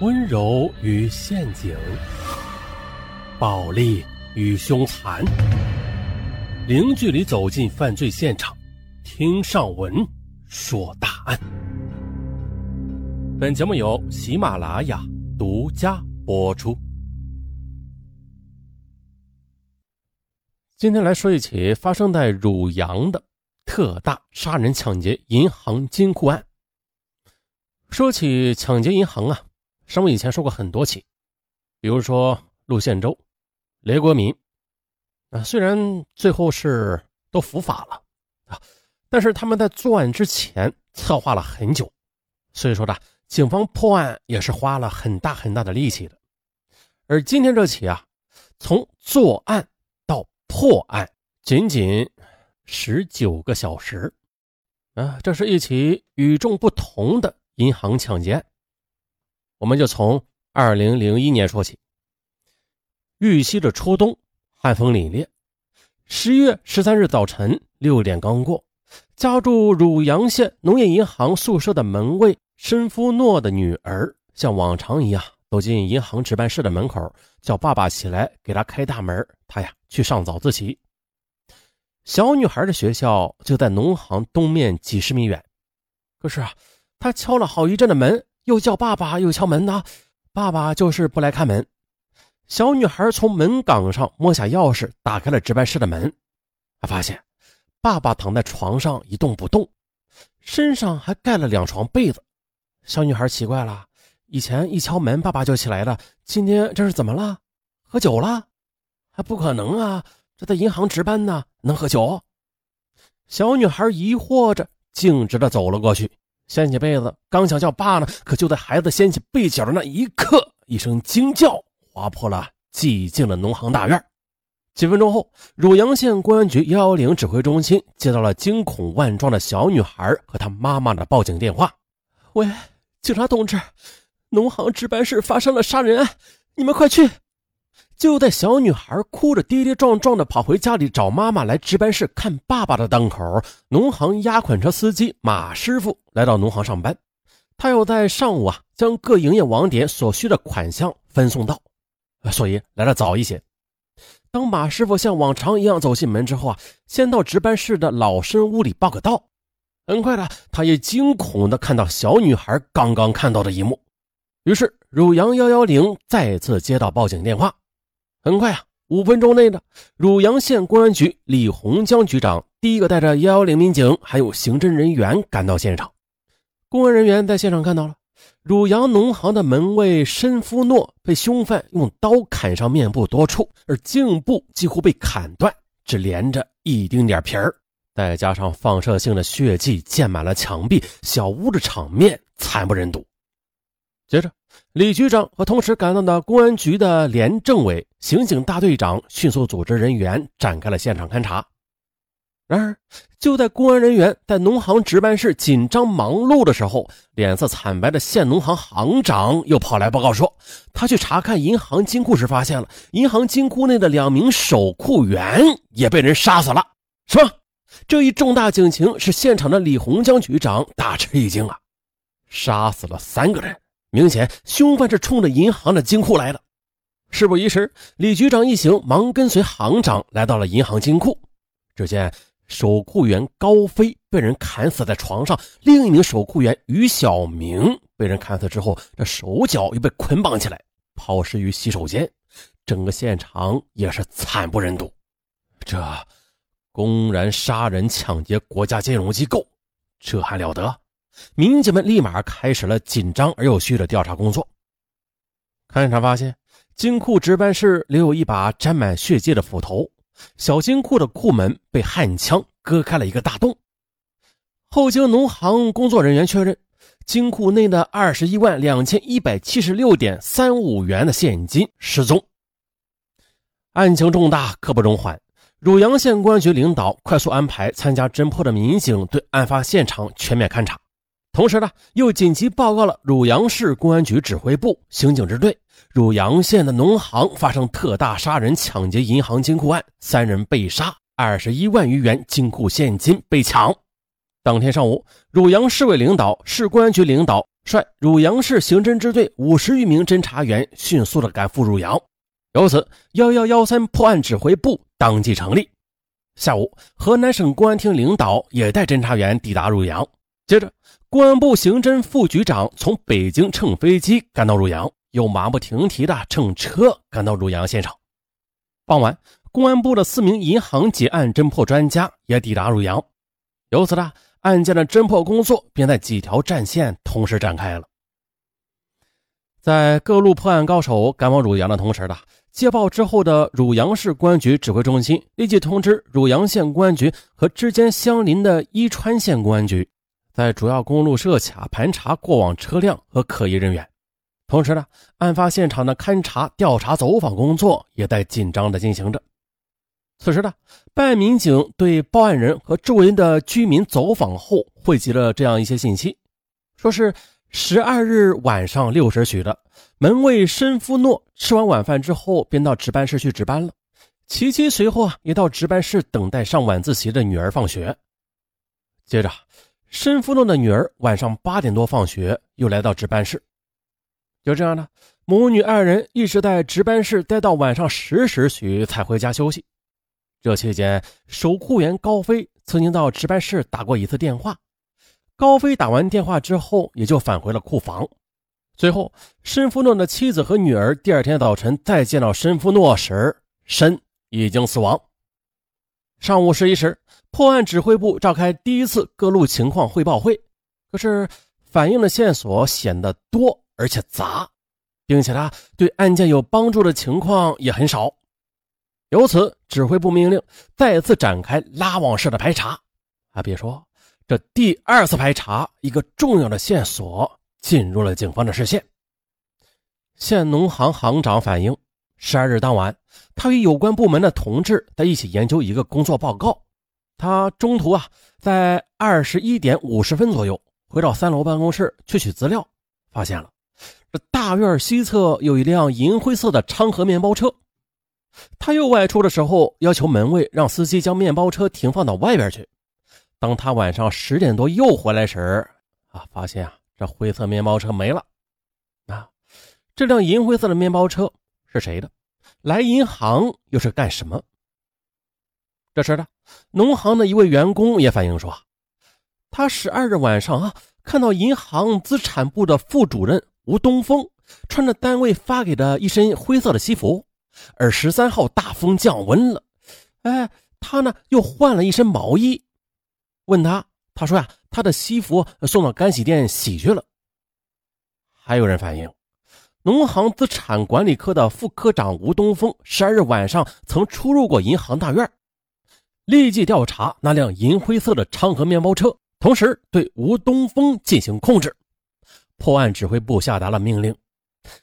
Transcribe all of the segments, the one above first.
温柔与陷阱，暴力与凶残，零距离走进犯罪现场，听上文说大案。本节目由喜马拉雅独家播出。今天来说一起发生在汝阳的特大杀人抢劫银行金库案。说起抢劫银行啊。上文以前说过很多起，比如说陆宪洲、雷国民，啊，虽然最后是都伏法了啊，但是他们在作案之前策划了很久，所以说呢，警方破案也是花了很大很大的力气的。而今天这起啊，从作案到破案仅仅十九个小时，啊，这是一起与众不同的银行抢劫案。我们就从二零零一年说起。玉溪的初冬，寒风凛冽。十月十三日早晨六点刚过，家住汝阳县农业银行宿舍的门卫申夫诺的女儿，像往常一样走进银行值班室的门口，叫爸爸起来给她开大门。她呀去上早自习。小女孩的学校就在农行东面几十米远。可是啊，她敲了好一阵的门。又叫爸爸，又敲门呢，爸爸就是不来开门。小女孩从门岗上摸下钥匙，打开了值班室的门。她发现爸爸躺在床上一动不动，身上还盖了两床被子。小女孩奇怪了：以前一敲门爸爸就起来的，今天这是怎么了？喝酒了？还不可能啊！这在银行值班呢，能喝酒？小女孩疑惑着，径直的走了过去。掀起被子，刚想叫爸呢，可就在孩子掀起被角的那一刻，一声惊叫划破了寂静的农行大院。几分钟后，汝阳县公安局幺幺零指挥中心接到了惊恐万状的小女孩和她妈妈的报警电话：“喂，警察同志，农行值班室发生了杀人案，你们快去！”就在小女孩哭着跌跌撞撞的跑回家里找妈妈来值班室看爸爸的当口，农行押款车司机马师傅来到农行上班，他要在上午啊将各营业网点所需的款项分送到，所以来的早一些。当马师傅像往常一样走进门之后啊，先到值班室的老身屋里报个到。很快的，他也惊恐的看到小女孩刚刚看到的一幕，于是汝阳幺幺零再次接到报警电话。很快啊，五分钟内呢汝阳县公安局李洪江局长第一个带着幺幺零民警还有刑侦人员赶到现场。公安人员在现场看到了汝阳农行的门卫申夫诺被凶犯用刀砍伤面部多处，而颈部几乎被砍断，只连着一丁点皮儿，再加上放射性的血迹溅满了墙壁，小屋的场面惨不忍睹。接着，李局长和同时赶到的公安局的连政委、刑警大队长迅速组织人员展开了现场勘查。然而，就在公安人员在农行值班室紧张忙碌的时候，脸色惨白的县农行行长又跑来报告说，他去查看银行金库时，发现了银行金库内的两名守库员也被人杀死了。什么？这一重大警情使现场的李洪江局长大吃一惊啊！杀死了三个人。明显，凶犯是冲着银行的金库来的。事不宜迟，李局长一行忙跟随行长来到了银行金库。只见守库员高飞被人砍死在床上，另一名守库员于小明被人砍死之后，这手脚又被捆绑起来，抛尸于洗手间。整个现场也是惨不忍睹。这公然杀人抢劫国家金融机构，这还了得？民警们立马开始了紧张而有序的调查工作。勘查发现，金库值班室留有一把沾满血迹的斧头，小金库的库门被焊枪割开了一个大洞。后经农行工作人员确认，金库内的二十一万两千一百七十六点三五元的现金失踪。案情重大，刻不容缓。汝阳县公安局领导快速安排参加侦破的民警对案发现场全面勘查。同时呢，又紧急报告了汝阳市公安局指挥部刑警支队，汝阳县的农行发生特大杀人抢劫银行金库案，三人被杀，二十一万余元金库现金被抢。当天上午，汝阳市委领导、市公安局领导率汝阳市刑侦支队五十余名侦查员迅速的赶赴汝阳，由此幺幺幺三破案指挥部当即成立。下午，河南省公安厅领导也带侦查员抵达汝阳。接着，公安部刑侦副局长从北京乘飞机赶到汝阳，又马不停蹄的乘车赶到汝阳现场。傍晚，公安部的四名银行劫案侦破专家也抵达汝阳，由此呢，案件的侦破工作便在几条战线同时展开了。在各路破案高手赶往汝阳的同时呢。接报之后的汝阳市公安局指挥中心立即通知汝阳县公安局和之间相邻的伊川县公安局，在主要公路设卡盘查过往车辆和可疑人员。同时呢，案发现场的勘查、调查、走访工作也在紧张的进行着。此时呢，办案民警对报案人和周围的居民走访后，汇集了这样一些信息，说是。十二日晚上六时许的，门卫申夫诺吃完晚饭之后，便到值班室去值班了。琪琪随后啊，也到值班室等待上晚自习的女儿放学。接着，申夫诺的女儿晚上八点多放学，又来到值班室。就这样呢，母女二人一直在值班室待到晚上十时许才回家休息。这期间，守库员高飞曾经到值班室打过一次电话。高飞打完电话之后，也就返回了库房。随后，申夫诺的妻子和女儿第二天早晨再见到申夫诺时，申已经死亡。上午十一时，破案指挥部召开第一次各路情况汇报会，可是反映的线索显得多而且杂，并且他对案件有帮助的情况也很少。由此，指挥部命令再次展开拉网式的排查。啊，别说。这第二次排查，一个重要的线索进入了警方的视线。县农行行长反映，十二日当晚，他与有关部门的同志在一起研究一个工作报告。他中途啊，在二十一点五十分左右回到三楼办公室去取资料，发现了这大院西侧有一辆银灰色的昌河面包车。他又外出的时候，要求门卫让司机将面包车停放到外边去。当他晚上十点多又回来时，啊，发现啊，这灰色面包车没了。啊，这辆银灰色的面包车是谁的？来银行又是干什么？这时的农行的一位员工也反映说，他十二日晚上啊，看到银行资产部的副主任吴东风穿着单位发给的一身灰色的西服，而十三号大风降温了，哎，他呢又换了一身毛衣。问他，他说呀，他的西服送到干洗店洗去了。还有人反映，农行资产管理科的副科长吴东风十二日晚上曾出入过银行大院，立即调查那辆银灰色的昌河面包车，同时对吴东风进行控制。破案指挥部下达了命令。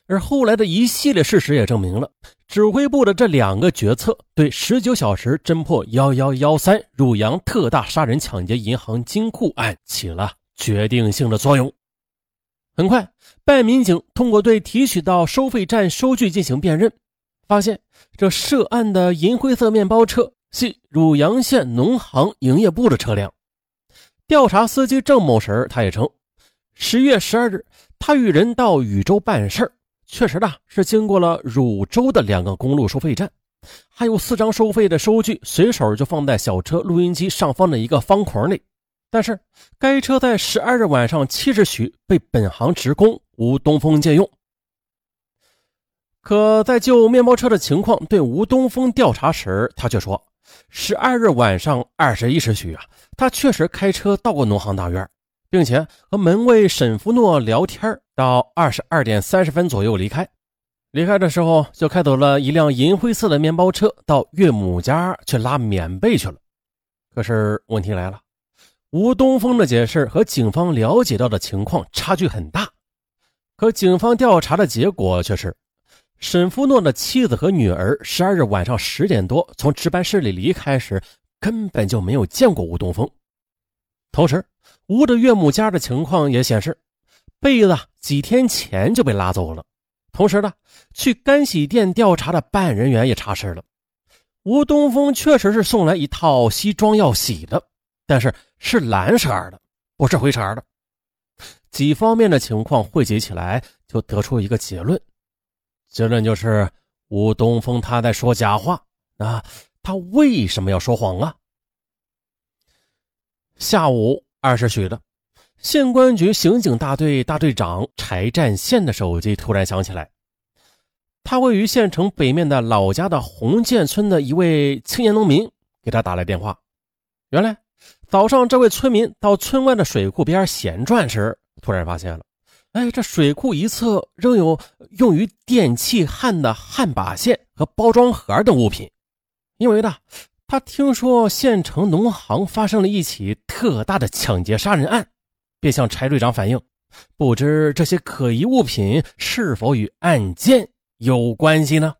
而后来的一系列事实也证明了，指挥部的这两个决策对十九小时侦破幺幺幺三汝阳特大杀人抢劫银行金库案起了决定性的作用。很快，办案民警通过对提取到收费站收据进行辨认，发现这涉案的银灰色面包车系汝阳县农行营业部的车辆。调查司机郑某时，他也称，十月十二日。他与人到禹州办事，确实的是经过了汝州的两个公路收费站，还有四张收费的收据，随手就放在小车录音机上方的一个方框里。但是，该车在十二日晚上七时许被本行职工吴东风借用。可在就面包车的情况对吴东风调查时，他却说，十二日晚上二十一时许啊，他确实开车到过农行大院。并且和门卫沈福诺聊天，到二十二点三十分左右离开。离开的时候就开走了一辆银灰色的面包车，到岳母家去拉棉被去了。可是问题来了，吴东风的解释和警方了解到的情况差距很大。可警方调查的结果却是，沈福诺的妻子和女儿十二日晚上十点多从值班室里离开时，根本就没有见过吴东风。同时，吴的岳母家的情况也显示，被子几天前就被拉走了。同时呢，去干洗店调查的办案人员也查实了，吴东风确实是送来一套西装要洗的，但是是蓝色的，不是灰色的。几方面的情况汇集起来，就得出一个结论。结论就是吴东风他在说假话。那他为什么要说谎啊？下午二时许的，县公安局刑警大队大队长柴占宪的手机突然响起来。他位于县城北面的老家的红建村的一位青年农民给他打来电话。原来早上这位村民到村外的水库边闲转时，突然发现了，哎，这水库一侧仍有用于电气焊的焊把线和包装盒等物品。因为呢，他听说县城农行发生了一起特大的抢劫杀人案，便向柴队长反映，不知这些可疑物品是否与案件有关系呢？